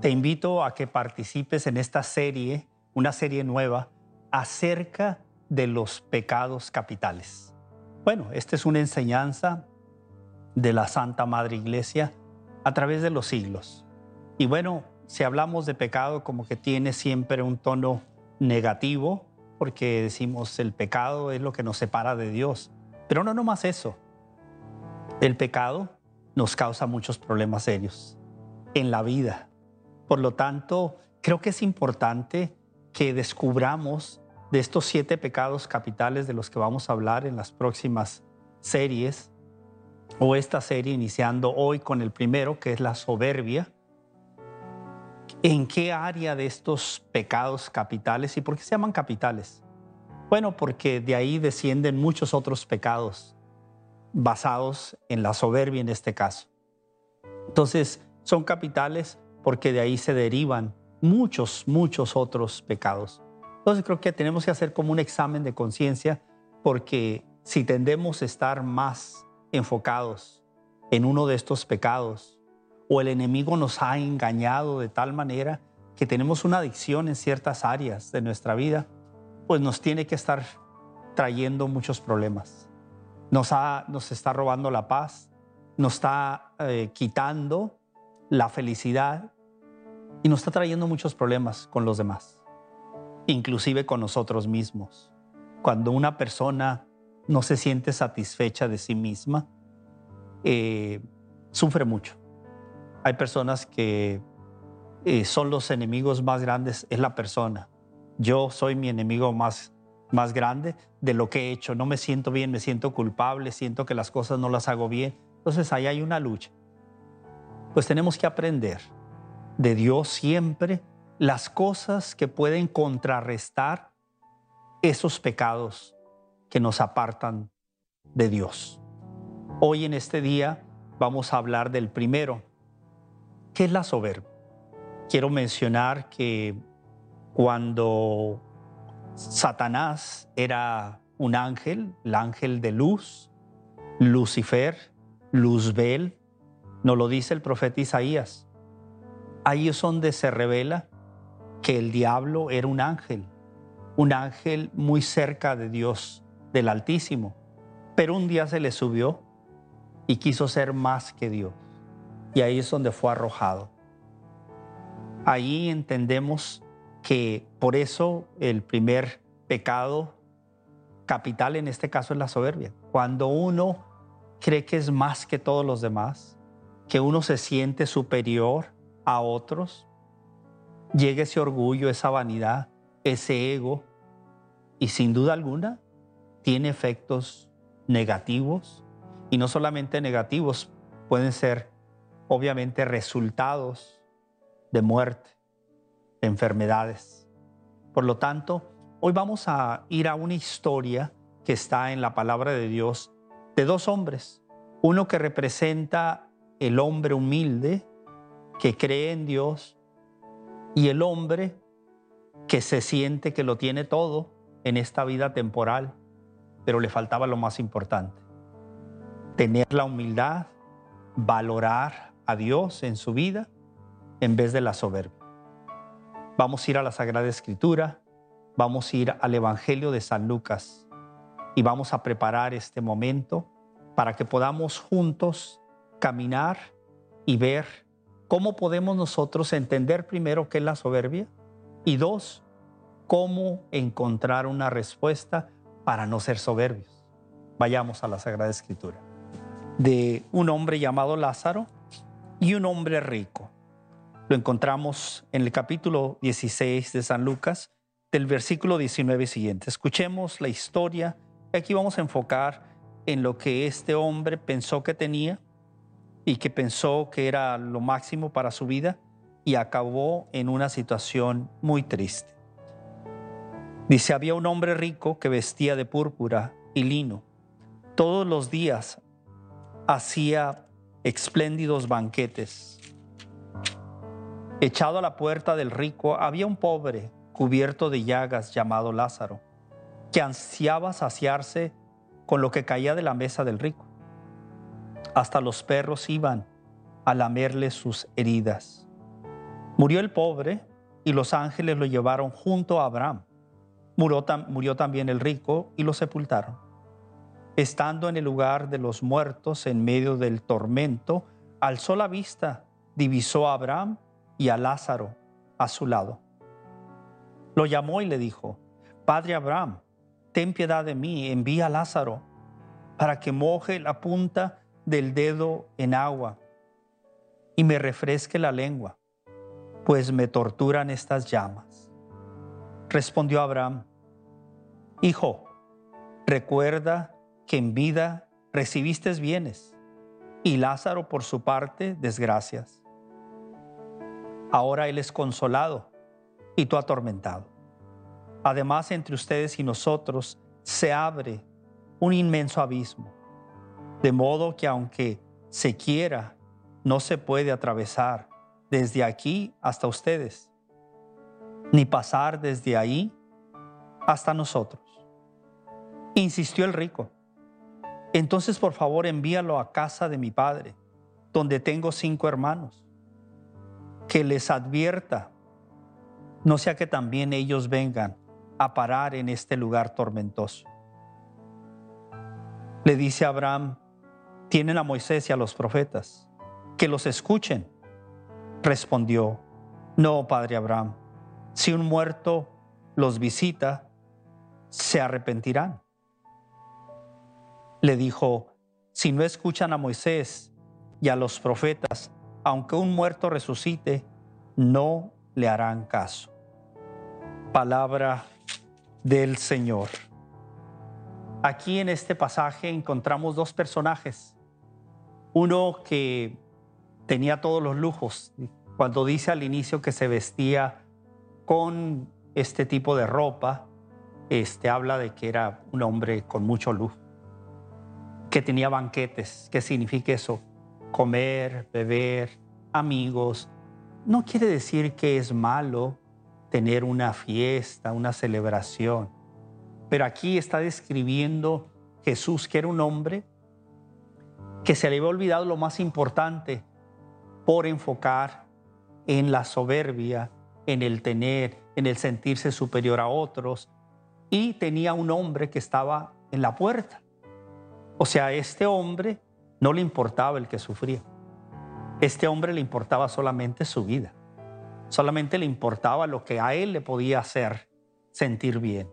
Te invito a que participes en esta serie, una serie nueva, acerca de los pecados capitales. Bueno, esta es una enseñanza de la Santa Madre Iglesia a través de los siglos. Y bueno, si hablamos de pecado como que tiene siempre un tono negativo, porque decimos el pecado es lo que nos separa de Dios. Pero no más eso. El pecado nos causa muchos problemas serios en la vida. Por lo tanto, creo que es importante que descubramos de estos siete pecados capitales de los que vamos a hablar en las próximas series, o esta serie iniciando hoy con el primero, que es la soberbia. ¿En qué área de estos pecados capitales y por qué se llaman capitales? Bueno, porque de ahí descienden muchos otros pecados basados en la soberbia en este caso. Entonces, son capitales porque de ahí se derivan muchos, muchos otros pecados. Entonces creo que tenemos que hacer como un examen de conciencia porque si tendemos a estar más enfocados en uno de estos pecados o el enemigo nos ha engañado de tal manera que tenemos una adicción en ciertas áreas de nuestra vida, pues nos tiene que estar trayendo muchos problemas. Nos, nos está robando la paz, nos está eh, quitando la felicidad y nos está trayendo muchos problemas con los demás, inclusive con nosotros mismos. Cuando una persona no se siente satisfecha de sí misma, eh, sufre mucho. Hay personas que eh, son los enemigos más grandes, es la persona. Yo soy mi enemigo más, más grande de lo que he hecho. No me siento bien, me siento culpable, siento que las cosas no las hago bien. Entonces ahí hay una lucha. Pues tenemos que aprender de Dios siempre las cosas que pueden contrarrestar esos pecados que nos apartan de Dios. Hoy en este día vamos a hablar del primero, que es la soberbia. Quiero mencionar que cuando Satanás era un ángel, el ángel de luz, Lucifer, Luzbel, nos lo dice el profeta Isaías. Ahí es donde se revela que el diablo era un ángel, un ángel muy cerca de Dios, del Altísimo. Pero un día se le subió y quiso ser más que Dios. Y ahí es donde fue arrojado. Ahí entendemos que por eso el primer pecado capital en este caso es la soberbia. Cuando uno cree que es más que todos los demás, que uno se siente superior a otros, llega ese orgullo, esa vanidad, ese ego, y sin duda alguna tiene efectos negativos, y no solamente negativos, pueden ser obviamente resultados de muerte, de enfermedades. Por lo tanto, hoy vamos a ir a una historia que está en la palabra de Dios de dos hombres, uno que representa el hombre humilde que cree en Dios y el hombre que se siente que lo tiene todo en esta vida temporal, pero le faltaba lo más importante, tener la humildad, valorar a Dios en su vida en vez de la soberbia. Vamos a ir a la Sagrada Escritura, vamos a ir al Evangelio de San Lucas y vamos a preparar este momento para que podamos juntos caminar y ver cómo podemos nosotros entender primero qué es la soberbia y dos, cómo encontrar una respuesta para no ser soberbios. Vayamos a la Sagrada Escritura. De un hombre llamado Lázaro y un hombre rico. Lo encontramos en el capítulo 16 de San Lucas, del versículo 19 siguiente. Escuchemos la historia. Aquí vamos a enfocar en lo que este hombre pensó que tenía y que pensó que era lo máximo para su vida y acabó en una situación muy triste. Dice, había un hombre rico que vestía de púrpura y lino. Todos los días hacía espléndidos banquetes. Echado a la puerta del rico había un pobre cubierto de llagas llamado Lázaro, que ansiaba saciarse con lo que caía de la mesa del rico hasta los perros iban a lamerle sus heridas. Murió el pobre y los ángeles lo llevaron junto a Abraham. Murió, también el rico y lo sepultaron. Estando en el lugar de los muertos en medio del tormento, alzó la vista, divisó a Abraham y a Lázaro a su lado. Lo llamó y le dijo, Padre Abraham, ten piedad de mí, envía a Lázaro para que moje la punta del dedo en agua y me refresque la lengua, pues me torturan estas llamas. Respondió Abraham, Hijo, recuerda que en vida recibiste bienes y Lázaro por su parte desgracias. Ahora él es consolado y tú atormentado. Además, entre ustedes y nosotros se abre un inmenso abismo, de modo que aunque se quiera, no se puede atravesar desde aquí hasta ustedes, ni pasar desde ahí hasta nosotros. Insistió el rico. Entonces, por favor, envíalo a casa de mi padre, donde tengo cinco hermanos, que les advierta, no sea que también ellos vengan a parar en este lugar tormentoso. Le dice Abraham, tienen a Moisés y a los profetas, que los escuchen. Respondió, no, padre Abraham, si un muerto los visita, se arrepentirán. Le dijo, si no escuchan a Moisés y a los profetas, aunque un muerto resucite, no le harán caso. Palabra del Señor. Aquí en este pasaje encontramos dos personajes. Uno que tenía todos los lujos. Cuando dice al inicio que se vestía con este tipo de ropa, este habla de que era un hombre con mucho luz, que tenía banquetes. ¿Qué significa eso? Comer, beber, amigos. No quiere decir que es malo tener una fiesta, una celebración. Pero aquí está describiendo Jesús, que era un hombre que se le había olvidado lo más importante por enfocar en la soberbia, en el tener, en el sentirse superior a otros. Y tenía un hombre que estaba en la puerta. O sea, a este hombre no le importaba el que sufría. Este hombre le importaba solamente su vida. Solamente le importaba lo que a él le podía hacer sentir bien.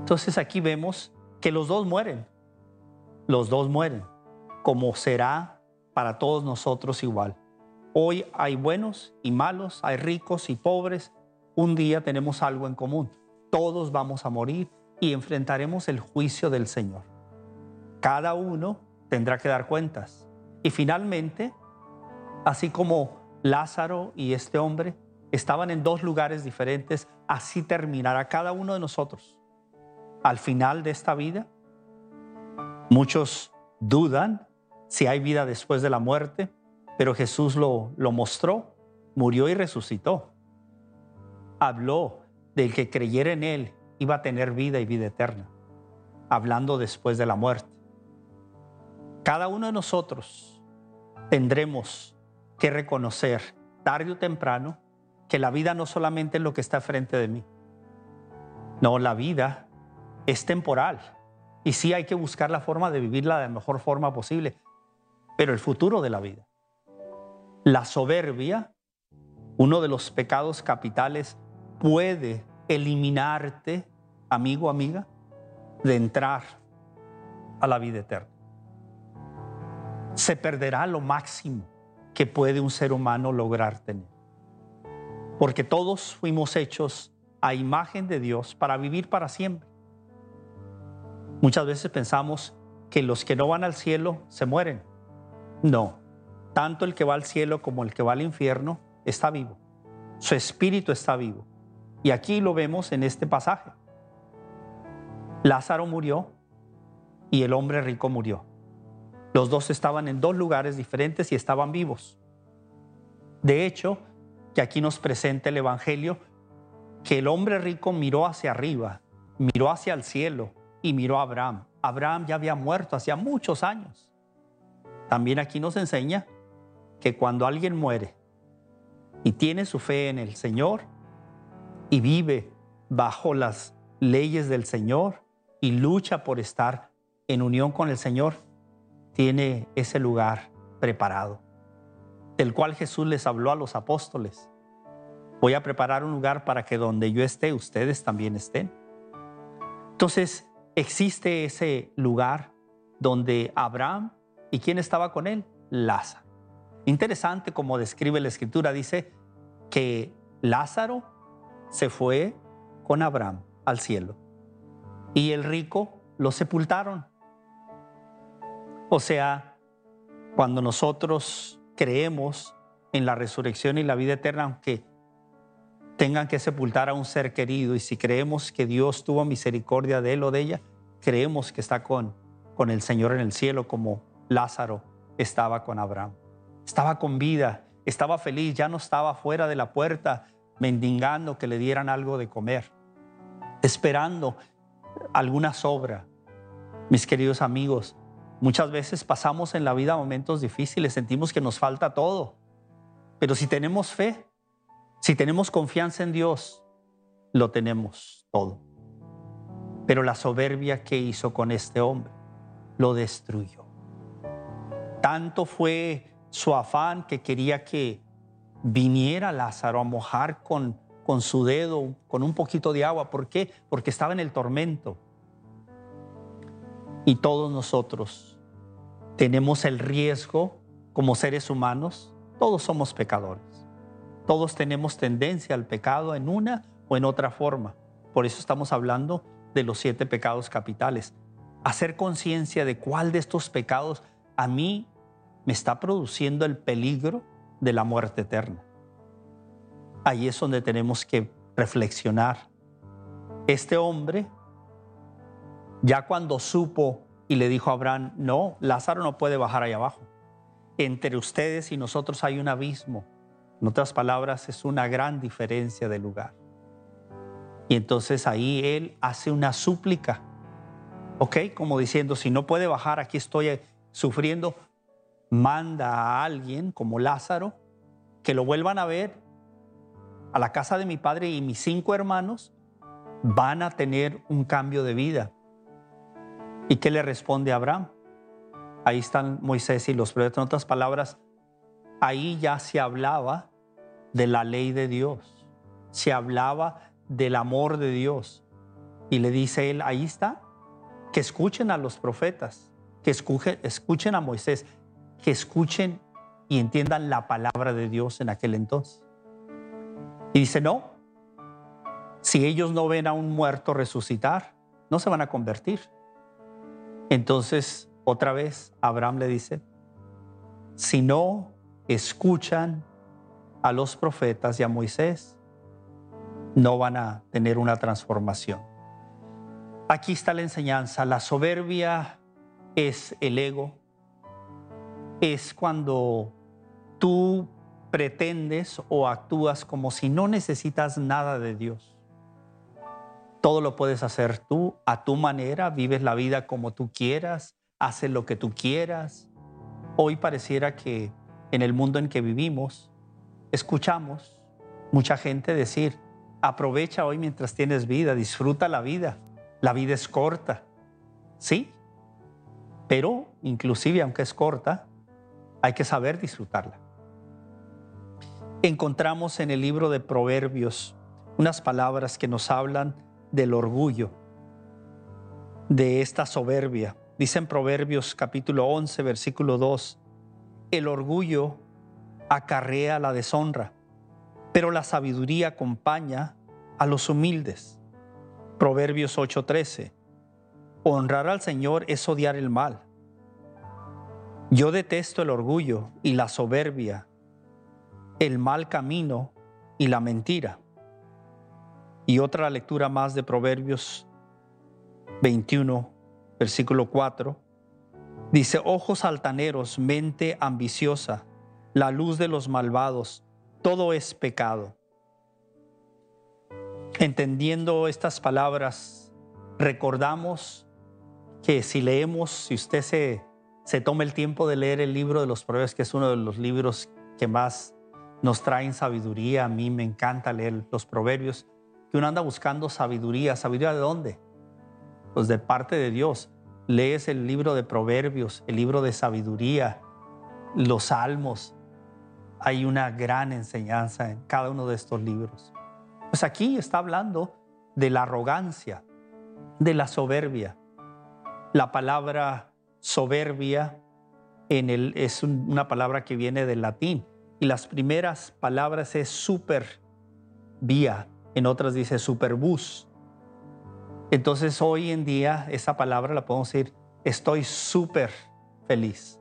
Entonces aquí vemos que los dos mueren. Los dos mueren, como será para todos nosotros igual. Hoy hay buenos y malos, hay ricos y pobres. Un día tenemos algo en común. Todos vamos a morir y enfrentaremos el juicio del Señor. Cada uno tendrá que dar cuentas. Y finalmente, así como Lázaro y este hombre estaban en dos lugares diferentes, así terminará cada uno de nosotros. Al final de esta vida, muchos dudan si hay vida después de la muerte, pero Jesús lo, lo mostró, murió y resucitó. Habló del que creyera en Él iba a tener vida y vida eterna, hablando después de la muerte. Cada uno de nosotros tendremos que reconocer tarde o temprano que la vida no solamente es lo que está frente de mí. No, la vida es temporal y sí hay que buscar la forma de vivirla de la mejor forma posible, pero el futuro de la vida. La soberbia, uno de los pecados capitales, puede eliminarte, amigo, amiga, de entrar a la vida eterna. Se perderá lo máximo que puede un ser humano lograr tener. Porque todos fuimos hechos a imagen de Dios para vivir para siempre. Muchas veces pensamos que los que no van al cielo se mueren. No, tanto el que va al cielo como el que va al infierno está vivo. Su espíritu está vivo. Y aquí lo vemos en este pasaje. Lázaro murió y el hombre rico murió. Los dos estaban en dos lugares diferentes y estaban vivos. De hecho, que aquí nos presenta el Evangelio, que el hombre rico miró hacia arriba, miró hacia el cielo y miró a Abraham. Abraham ya había muerto hacía muchos años. También aquí nos enseña que cuando alguien muere, y tiene su fe en el Señor y vive bajo las leyes del Señor y lucha por estar en unión con el Señor, tiene ese lugar preparado, del cual Jesús les habló a los apóstoles. Voy a preparar un lugar para que donde yo esté, ustedes también estén. Entonces, existe ese lugar donde Abraham y quién estaba con él? Lázaro. Interesante como describe la escritura, dice que Lázaro se fue con Abraham al cielo y el rico lo sepultaron. O sea, cuando nosotros creemos en la resurrección y la vida eterna, aunque tengan que sepultar a un ser querido y si creemos que Dios tuvo misericordia de él o de ella, creemos que está con, con el Señor en el cielo como Lázaro estaba con Abraham. Estaba con vida, estaba feliz, ya no estaba fuera de la puerta mendigando que le dieran algo de comer, esperando alguna sobra. Mis queridos amigos, muchas veces pasamos en la vida momentos difíciles, sentimos que nos falta todo, pero si tenemos fe, si tenemos confianza en Dios, lo tenemos todo. Pero la soberbia que hizo con este hombre lo destruyó. Tanto fue su afán que quería que viniera Lázaro a mojar con, con su dedo, con un poquito de agua. ¿Por qué? Porque estaba en el tormento. Y todos nosotros tenemos el riesgo como seres humanos, todos somos pecadores. Todos tenemos tendencia al pecado en una o en otra forma. Por eso estamos hablando de los siete pecados capitales. Hacer conciencia de cuál de estos pecados a mí me está produciendo el peligro de la muerte eterna. Ahí es donde tenemos que reflexionar. Este hombre, ya cuando supo y le dijo a Abraham, no, Lázaro no puede bajar allá abajo. Entre ustedes y nosotros hay un abismo en otras palabras, es una gran diferencia de lugar. Y entonces ahí él hace una súplica, ¿ok? Como diciendo, si no puede bajar, aquí estoy sufriendo, manda a alguien como Lázaro que lo vuelvan a ver a la casa de mi padre y mis cinco hermanos van a tener un cambio de vida. ¿Y qué le responde Abraham? Ahí están Moisés y los profetas. En otras palabras, ahí ya se hablaba de la ley de Dios, se hablaba del amor de Dios. Y le dice él, ahí está, que escuchen a los profetas, que escuchen, a Moisés, que escuchen y entiendan la palabra de Dios en aquel entonces. Y dice, no, si ellos no ven a un muerto resucitar, no se van a convertir. Entonces, otra vez, Abraham le dice, si no escuchan a los profetas y a Moisés, no van a tener una transformación. Aquí está la enseñanza. La soberbia es el ego. Es cuando tú pretendes o actúas como si no necesitas nada de Dios. Todo lo puedes hacer tú a tu manera, vives la vida como tú quieras, haces lo que tú quieras. Hoy pareciera que en el mundo en que vivimos, escuchamos mucha gente decir, aprovecha hoy mientras tienes vida, disfruta la vida, la vida es corta. Sí, pero inclusive aunque es corta, hay que saber disfrutarla. Encontramos en el libro de Proverbios unas palabras que nos hablan del orgullo, de esta soberbia. Dice en Proverbios capítulo 11, versículo 2, el orgullo acarrea la deshonra, pero la sabiduría acompaña a los humildes. Proverbios 8:13. Honrar al Señor es odiar el mal. Yo detesto el orgullo y la soberbia, el mal camino y la mentira. Y otra lectura más de Proverbios 21, versículo 4. Dice, ojos altaneros, mente ambiciosa, la luz de los malvados, todo es pecado. Entendiendo estas palabras, recordamos que si leemos, si usted se, se toma el tiempo de leer el libro de los proverbios, que es uno de los libros que más nos traen sabiduría. A mí me encanta leer los proverbios, que uno anda buscando sabiduría. ¿Sabiduría de dónde? Pues de parte de Dios. Lees el libro de proverbios, el libro de sabiduría, los salmos. Hay una gran enseñanza en cada uno de estos libros. Pues aquí está hablando de la arrogancia, de la soberbia. La palabra soberbia en el, es una palabra que viene del latín y las primeras palabras es super vía, en otras dice superbus. Entonces hoy en día esa palabra la podemos decir estoy súper feliz.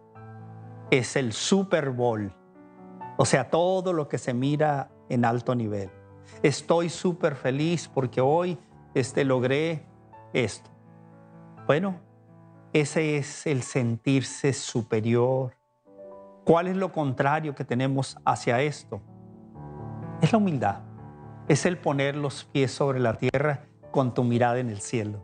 Es el Super Bowl. O sea, todo lo que se mira en alto nivel. Estoy súper feliz porque hoy este, logré esto. Bueno, ese es el sentirse superior. ¿Cuál es lo contrario que tenemos hacia esto? Es la humildad. Es el poner los pies sobre la tierra con tu mirada en el cielo.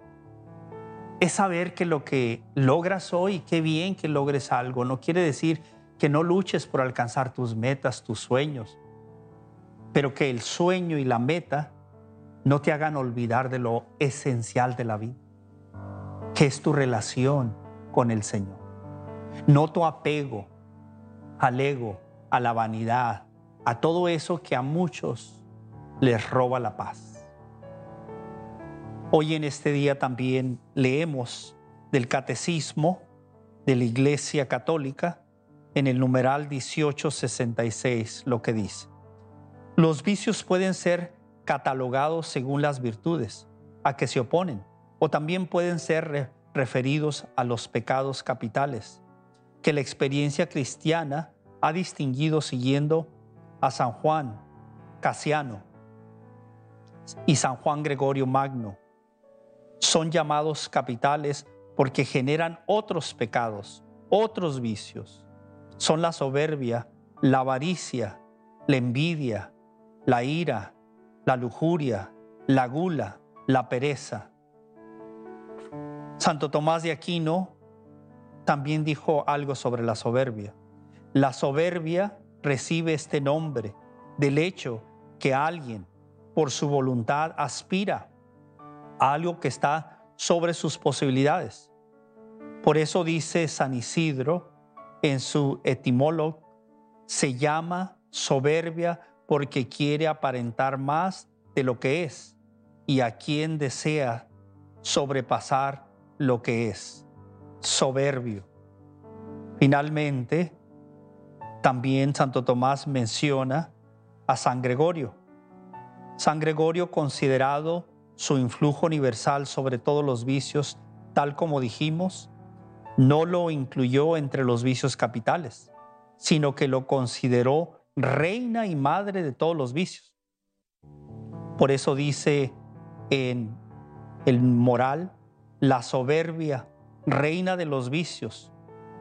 Es saber que lo que logras hoy, qué bien que logres algo, no quiere decir que no luches por alcanzar tus metas, tus sueños, pero que el sueño y la meta no te hagan olvidar de lo esencial de la vida, que es tu relación con el Señor. No tu apego al ego, a la vanidad, a todo eso que a muchos les roba la paz. Hoy en este día también leemos del catecismo de la Iglesia Católica en el numeral 1866 lo que dice. Los vicios pueden ser catalogados según las virtudes a que se oponen o también pueden ser referidos a los pecados capitales que la experiencia cristiana ha distinguido siguiendo a San Juan Casiano y San Juan Gregorio Magno. Son llamados capitales porque generan otros pecados, otros vicios. Son la soberbia, la avaricia, la envidia, la ira, la lujuria, la gula, la pereza. Santo Tomás de Aquino también dijo algo sobre la soberbia. La soberbia recibe este nombre del hecho que alguien por su voluntad aspira a algo que está sobre sus posibilidades. Por eso dice San Isidro en su etimólogo, se llama soberbia porque quiere aparentar más de lo que es y a quien desea sobrepasar lo que es. Soberbio. Finalmente, también Santo Tomás menciona a San Gregorio. San Gregorio considerado su influjo universal sobre todos los vicios, tal como dijimos, no lo incluyó entre los vicios capitales, sino que lo consideró reina y madre de todos los vicios. Por eso dice en el moral, la soberbia, reina de los vicios,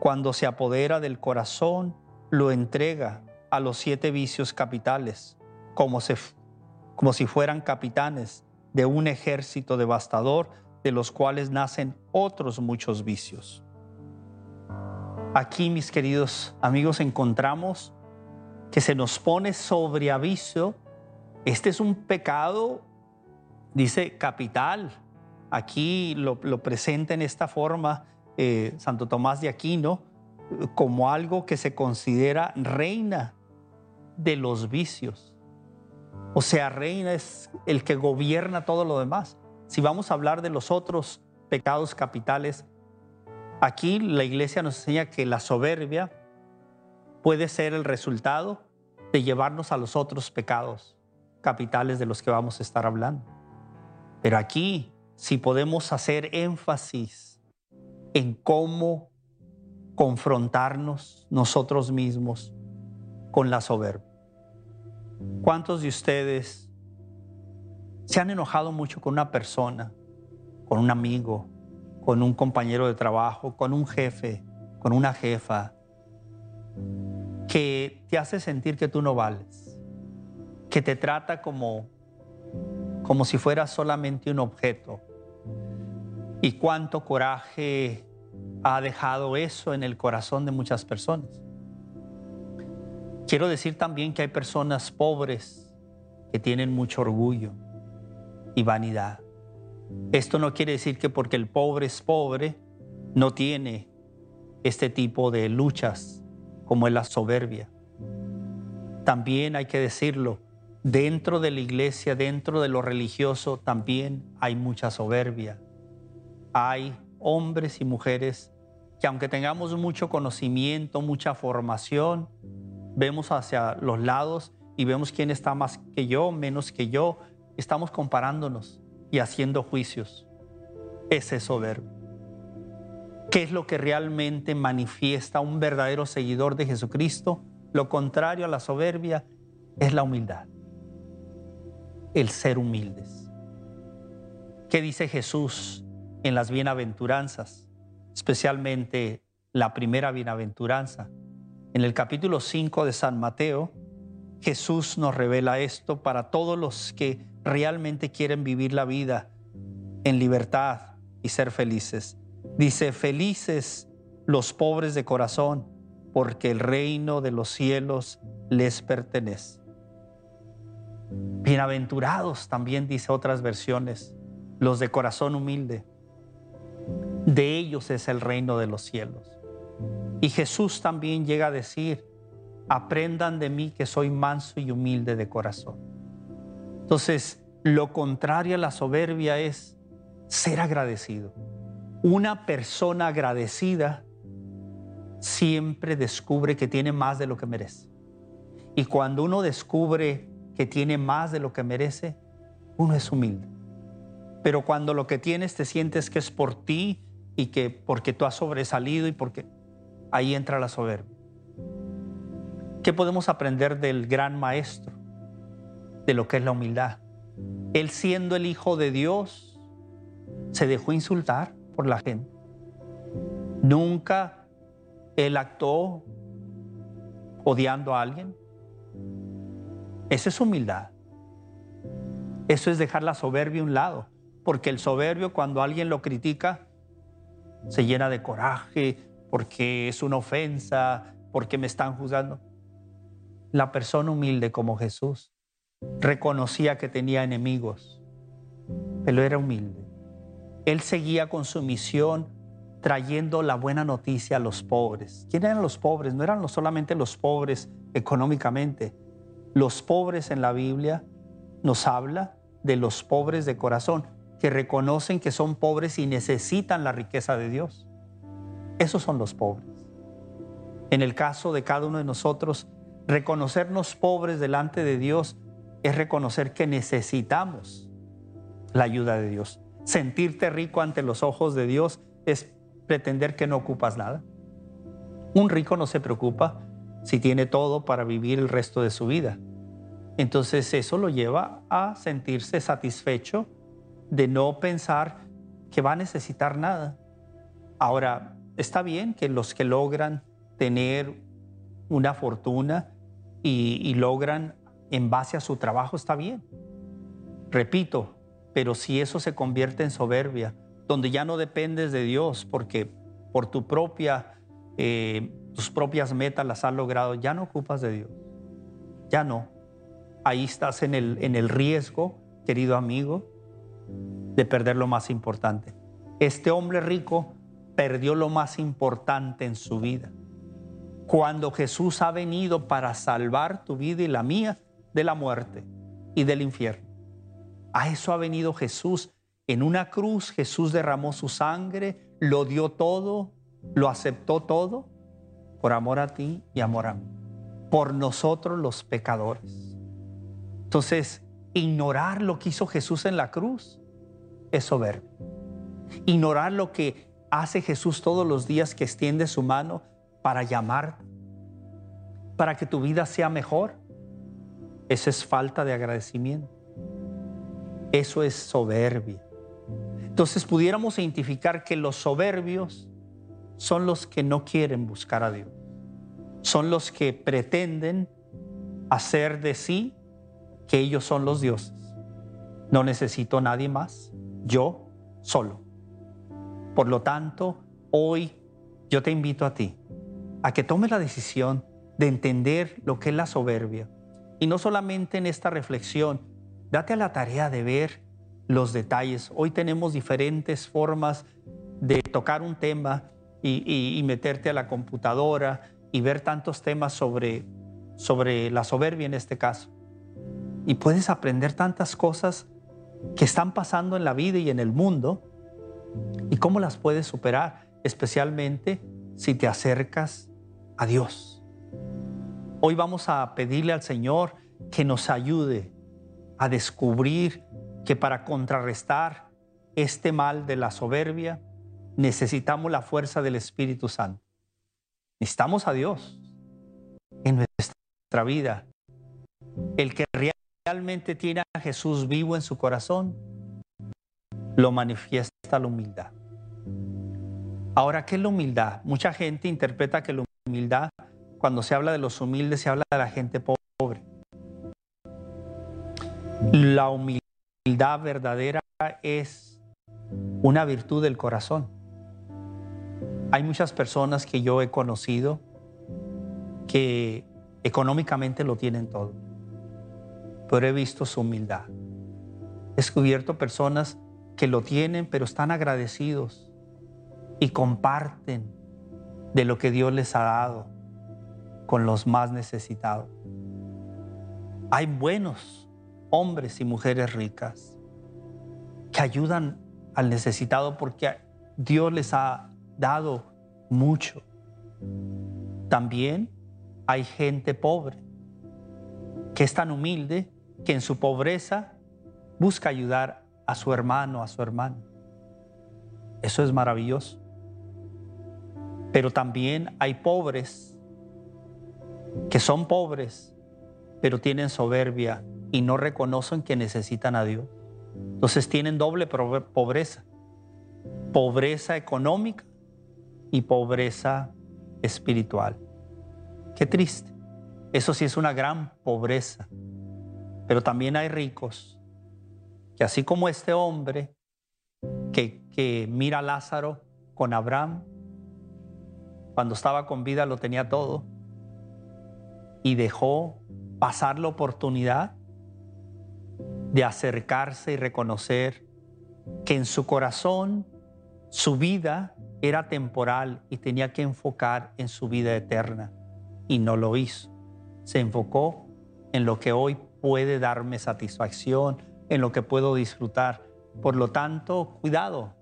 cuando se apodera del corazón, lo entrega a los siete vicios capitales, como, como si fueran capitanes de un ejército devastador de los cuales nacen otros muchos vicios. Aquí, mis queridos amigos, encontramos que se nos pone sobre aviso, este es un pecado, dice capital. Aquí lo, presenta en esta forma eh, Santo Tomás de Aquino como algo que se considera reina de los vicios. O sea, reina es el que gobierna todo lo demás. Si vamos a hablar de los otros pecados capitales, Aquí la iglesia nos enseña que la soberbia puede ser el resultado de llevarnos a los otros pecados capitales de los que vamos a estar hablando. Pero aquí, si podemos hacer énfasis en cómo confrontarnos nosotros mismos con la soberbia. ¿Cuántos de ustedes se han enojado mucho con una persona, con un amigo, con un compañero de trabajo, con un jefe, con una jefa, que te hace sentir que tú no vales, que te trata como, como si fueras solamente un objeto. Y cuánto coraje ha dejado eso en el corazón de muchas personas. Quiero decir también que hay personas pobres que tienen mucho orgullo y vanidad. Esto no quiere decir que porque el pobre es pobre, no tiene este tipo de luchas como es la soberbia. También hay que decirlo, dentro de la iglesia, dentro de lo religioso, también hay mucha soberbia. Hay hombres y mujeres que aunque tengamos mucho conocimiento, mucha formación, vemos hacia los lados y vemos quién está más que yo, menos que yo, estamos comparándonos y haciendo juicios. Ese es soberbio. ¿Qué es lo que realmente manifiesta un verdadero seguidor de Jesucristo? Lo contrario a la soberbia es la humildad, el ser humildes. ¿Qué dice Jesús en las bienaventuranzas? Especialmente la primera bienaventuranza. En el capítulo 5 de San Mateo, Jesús nos revela esto para todos los que realmente quieren vivir la vida en libertad y ser felices. Dice, felices los pobres de corazón, porque el reino de los cielos les pertenece. Bienaventurados también dice otras versiones, los de corazón humilde. De ellos es el reino de los cielos. Y Jesús también llega a decir, aprendan de mí que soy manso y humilde de corazón. Entonces, lo contrario a la soberbia es ser agradecido. Una persona agradecida siempre descubre que tiene más de lo que merece. Y cuando uno descubre que tiene más de lo que merece, uno es humilde. Pero cuando lo que tienes te sientes que es por ti y que porque tú has sobresalido y porque ahí entra la soberbia. ¿Qué podemos aprender del gran maestro? De lo que es la humildad. Él siendo el Hijo de Dios, se dejó insultar por la gente. Nunca él actuó odiando a alguien. Esa es humildad. Eso es dejar la soberbia a un lado, porque el soberbio cuando alguien lo critica se llena de coraje, porque es una ofensa, porque me están juzgando. La persona humilde como Jesús reconocía que tenía enemigos, pero era humilde. Él seguía con su misión trayendo la buena noticia a los pobres. ¿Quién eran los pobres? No eran solamente los pobres económicamente. Los pobres en la Biblia nos habla de los pobres de corazón, que reconocen que son pobres y necesitan la riqueza de Dios. Esos son los pobres. En el caso de cada uno de nosotros, reconocernos pobres delante de Dios es reconocer que necesitamos la ayuda de Dios. Sentirte rico ante los ojos de Dios es pretender que no ocupas nada. Un rico no se preocupa si tiene todo para vivir el resto de su vida. Entonces eso lo lleva a sentirse satisfecho de no pensar que va a necesitar nada. Ahora, está bien que los que logran tener una fortuna y, logran en base a su trabajo, está bien. Repito, pero si eso se convierte en soberbia, donde ya no dependes de Dios porque por tu propia, eh, tus propias metas las has logrado, ya no ocupas de Dios. Ya no. Ahí estás en el, en el riesgo, querido amigo, de perder lo más importante. Este hombre rico perdió lo más importante en su vida. Cuando Jesús ha venido para salvar tu vida y la mía de la muerte y del infierno. A eso ha venido Jesús. En una cruz Jesús derramó su sangre, lo dio todo, lo aceptó todo por amor a ti y amor a mí, por nosotros los pecadores. Entonces, ignorar lo que hizo Jesús en la cruz es soberbio. Ignorar lo que hace Jesús todos los días que extiende su mano para llamarte, para que tu vida sea mejor, eso es falta de agradecimiento. Eso es soberbia. Entonces pudiéramos identificar que los soberbios son los que no quieren buscar a Dios. Son los que pretenden hacer de sí que ellos son los dioses. No necesito nadie más, yo solo. Por lo tanto, hoy yo te invito a ti a que tomes la decisión de entender lo que es la soberbia. Y no solamente en esta reflexión, date a la tarea de ver los detalles. Hoy tenemos diferentes formas de tocar un tema y, meterte a la computadora y ver tantos temas sobre, sobre la soberbia en este caso. Y puedes aprender tantas cosas que están pasando en la vida y en el mundo y cómo las puedes superar, especialmente si te acercas a Dios. Hoy vamos a pedirle al Señor que nos ayude a descubrir que para contrarrestar este mal de la soberbia necesitamos la fuerza del Espíritu Santo. Necesitamos a Dios en nuestra vida. El que realmente tiene a Jesús vivo en su corazón, lo manifiesta la humildad. Ahora, ¿qué es la humildad? Mucha gente interpreta que la humildad, cuando se habla de los humildes, se habla de la gente pobre. La humildad verdadera es una virtud del corazón. Hay muchas personas que yo he conocido que económicamente lo tienen todo, pero he visto su humildad. He descubierto personas que lo tienen, pero están agradecidos y comparten de lo que Dios les ha dado con los más necesitados. Hay buenos hombres y mujeres ricas que ayudan al necesitado porque Dios les ha dado mucho. También hay gente pobre que es tan humilde que en su pobreza busca ayudar a su hermano, a su hermana. Eso es maravilloso. Pero también hay pobres que son pobres, pero tienen soberbia y no reconocen que necesitan a Dios. Entonces tienen doble pobreza. Pobreza económica y pobreza espiritual. Qué triste. Eso sí es una gran pobreza. Pero también hay ricos que así como este hombre que, que mira a Lázaro con Abraham, cuando estaba con vida lo tenía todo y dejó pasar la oportunidad de acercarse y reconocer que en su corazón su vida era temporal y tenía que enfocar en su vida eterna. Y no lo hizo. Se enfocó en lo que hoy puede darme satisfacción, en lo que puedo disfrutar. Por lo tanto, cuidado,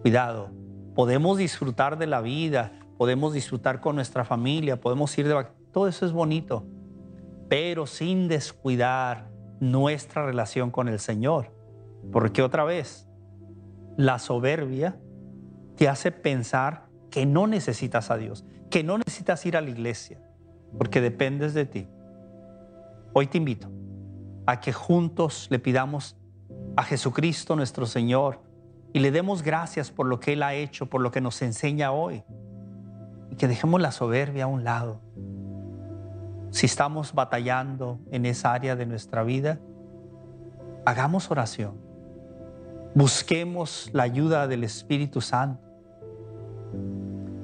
cuidado. Podemos disfrutar de la vida, podemos disfrutar con nuestra familia, podemos ir de todo eso es bonito, pero sin descuidar nuestra relación con el Señor. Porque otra vez, la soberbia te hace pensar que no necesitas a Dios, que no necesitas ir a la iglesia, porque dependes de ti. Hoy te invito a que juntos le pidamos a Jesucristo nuestro Señor y le demos gracias por lo que Él ha hecho, por lo que nos enseña hoy. Y que dejemos la soberbia a un lado. Si estamos batallando en esa área de nuestra vida, hagamos oración Busquemos la ayuda del Espíritu Santo.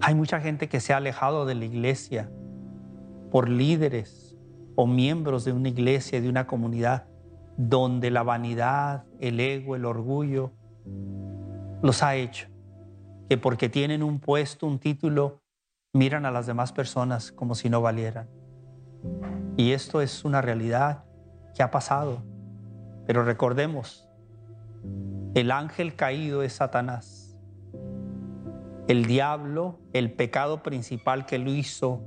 Hay mucha gente que se ha alejado de la iglesia por líderes o miembros de una iglesia, de una comunidad, donde la vanidad, el ego, el orgullo los ha hecho. Que porque tienen un puesto, un título, miran a las demás personas como si no valieran. Y esto es una realidad que ha pasado. Pero recordemos, el ángel caído es Satanás. El diablo, el pecado principal que lo hizo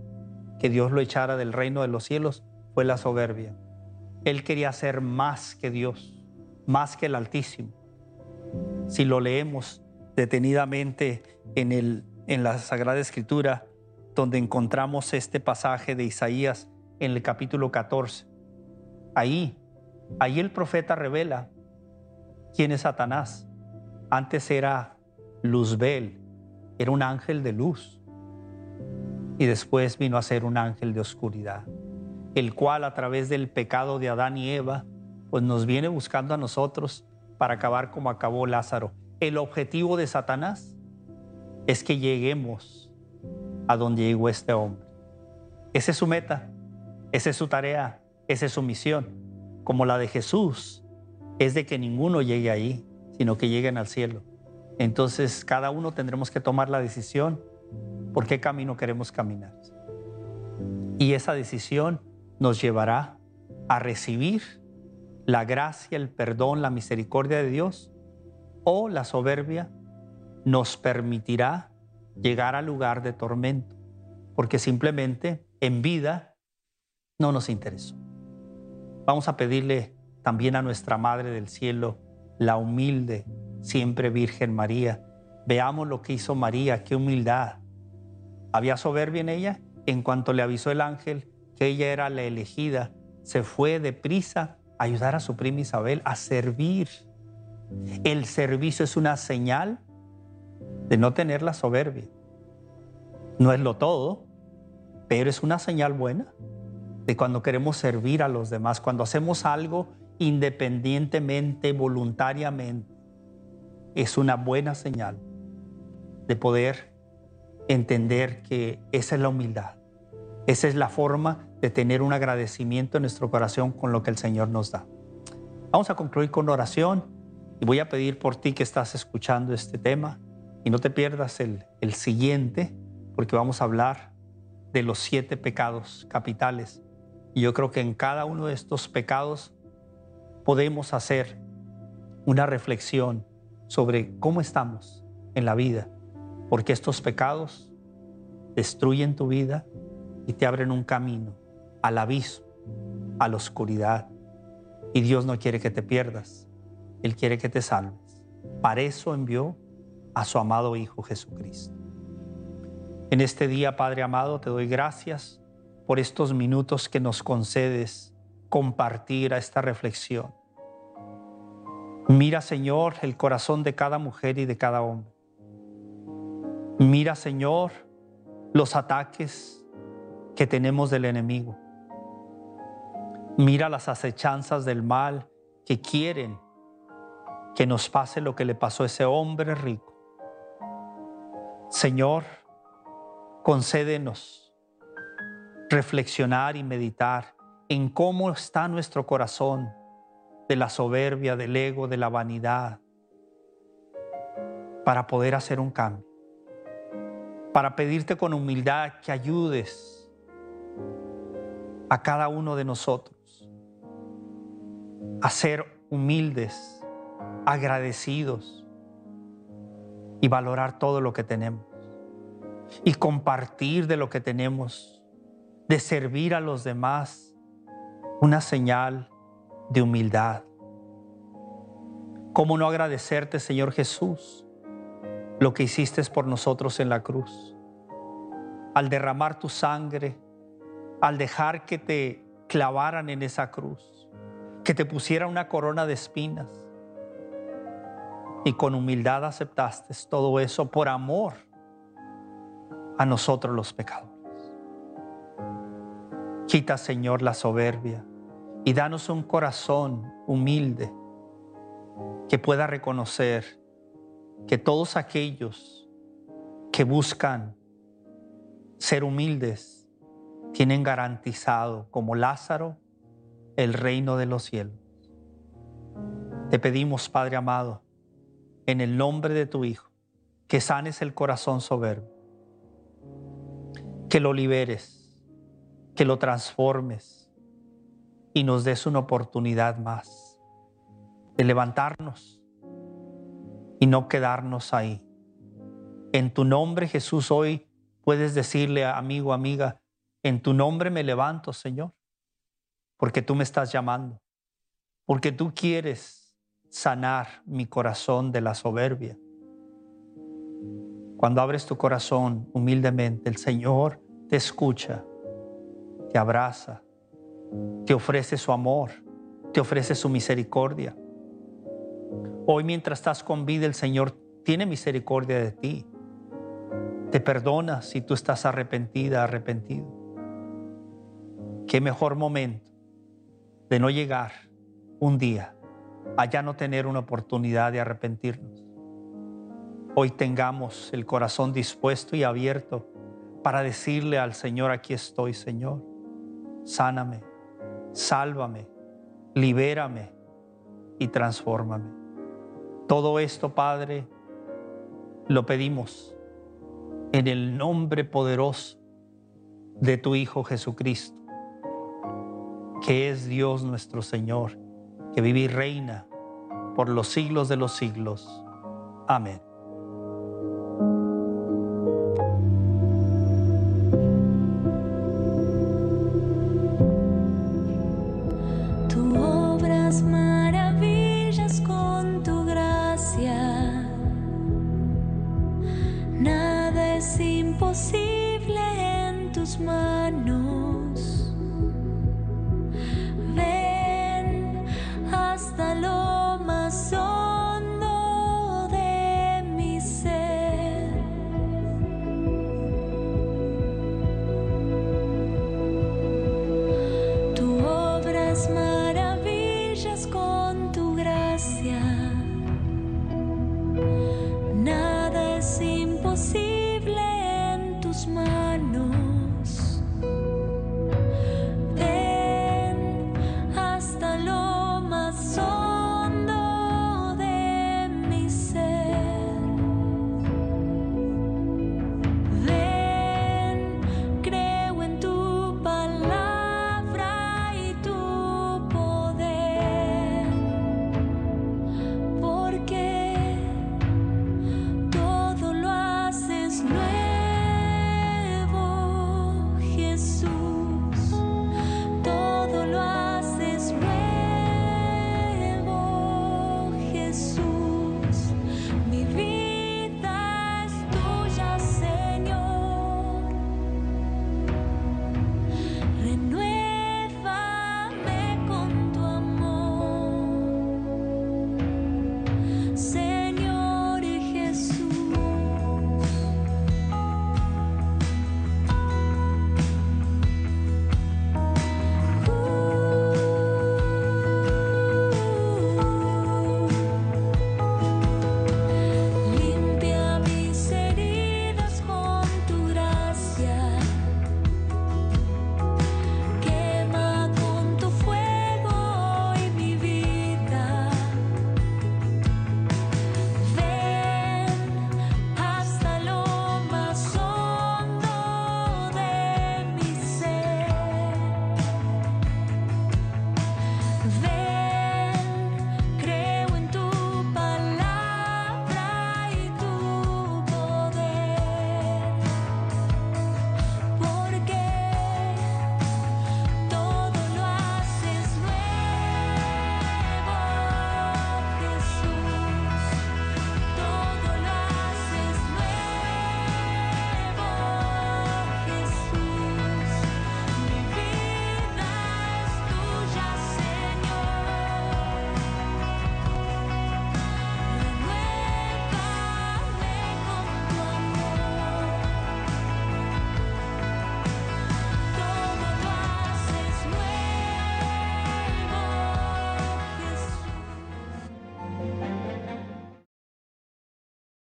que Dios lo echara del reino de los cielos fue la soberbia. Él quería ser más que Dios, más que el Altísimo. Si lo leemos detenidamente en, el, en la Sagrada Escritura, donde encontramos este pasaje de Isaías en el capítulo 14, ahí, ahí el profeta revela ¿Quién es Satanás? Antes era Luzbel, era un ángel de luz. Y después vino a ser un ángel de oscuridad, el cual a través del pecado de Adán y Eva, pues nos viene buscando a nosotros para acabar como acabó Lázaro. El objetivo de Satanás es que lleguemos a donde llegó este hombre. Esa es su meta, esa es su tarea, esa es su misión. Como la de Jesús, es de que ninguno llegue ahí, sino que lleguen al cielo. Entonces cada uno tendremos que tomar la decisión por qué camino queremos caminar. Y esa decisión nos llevará a recibir la gracia, el perdón, la misericordia de Dios o la soberbia nos permitirá llegar al lugar de tormento, porque simplemente en vida no nos interesó. Vamos a pedirle también a nuestra Madre del Cielo, la humilde, siempre Virgen María. Veamos lo que hizo María, qué humildad. ¿Había soberbia en ella? En cuanto le avisó el ángel que ella era la elegida, se fue deprisa a ayudar a su prima Isabel a servir. El servicio es una señal de no tener la soberbia. No es lo todo, pero es una señal buena de cuando queremos servir a los demás, cuando hacemos algo independientemente, voluntariamente. Es una buena señal de poder entender que esa es la humildad. Esa es la forma de tener un agradecimiento en nuestro corazón con lo que el Señor nos da. Vamos a concluir con oración y voy a pedir por ti que estás escuchando este tema y no te pierdas el, el siguiente porque vamos a hablar de los siete pecados capitales. Y yo creo que en cada uno de estos pecados podemos hacer una reflexión sobre cómo estamos en la vida, porque estos pecados destruyen tu vida y te abren un camino al abismo, a la oscuridad. Y Dios no quiere que te pierdas, Él quiere que te salves. Para eso envió a su amado Hijo Jesucristo. En este día, Padre amado, te doy gracias por estos minutos que nos concedes compartir a esta reflexión. Mira, Señor, el corazón de cada mujer y de cada hombre. Mira, Señor, los ataques que tenemos del enemigo. Mira las acechanzas del mal que quieren que nos pase lo que le pasó a ese hombre rico. Señor, concédenos reflexionar y meditar en cómo está nuestro corazón de la soberbia, del ego, de la vanidad, para poder hacer un cambio, para pedirte con humildad que ayudes a cada uno de nosotros a ser humildes, agradecidos y valorar todo lo que tenemos y compartir de lo que tenemos, de servir a los demás, una señal de humildad. ¿Cómo no agradecerte, Señor Jesús, lo que hiciste por nosotros en la cruz? Al derramar tu sangre, al dejar que te clavaran en esa cruz, que te pusiera una corona de espinas y con humildad aceptaste todo eso por amor a nosotros los pecadores. Quita, Señor, la soberbia, y danos un corazón humilde que pueda reconocer que todos aquellos que buscan ser humildes tienen garantizado, como Lázaro, el reino de los cielos. Te pedimos, Padre amado, en el nombre de tu Hijo, que sanes el corazón soberbio, que lo liberes, que lo transformes, y nos des una oportunidad más de levantarnos y no quedarnos ahí. En tu nombre, Jesús, hoy puedes decirle, amigo, amiga, en tu nombre me levanto, Señor, porque tú me estás llamando, porque tú quieres sanar mi corazón de la soberbia. Cuando abres tu corazón humildemente, el Señor te escucha, te abraza, te ofrece su amor, te ofrece su misericordia. Hoy mientras estás con vida, el Señor tiene misericordia de ti. Te perdona si tú estás arrepentida, arrepentido. Qué mejor momento de no llegar un día a ya no tener una oportunidad de arrepentirnos. Hoy tengamos el corazón dispuesto y abierto para decirle al Señor, aquí estoy, Señor. Sáname, sálvame, libérame y transfórmame. Todo esto, Padre, lo pedimos en el nombre poderoso de tu Hijo Jesucristo, que es Dios nuestro Señor, que vive y reina por los siglos de los siglos. Amén.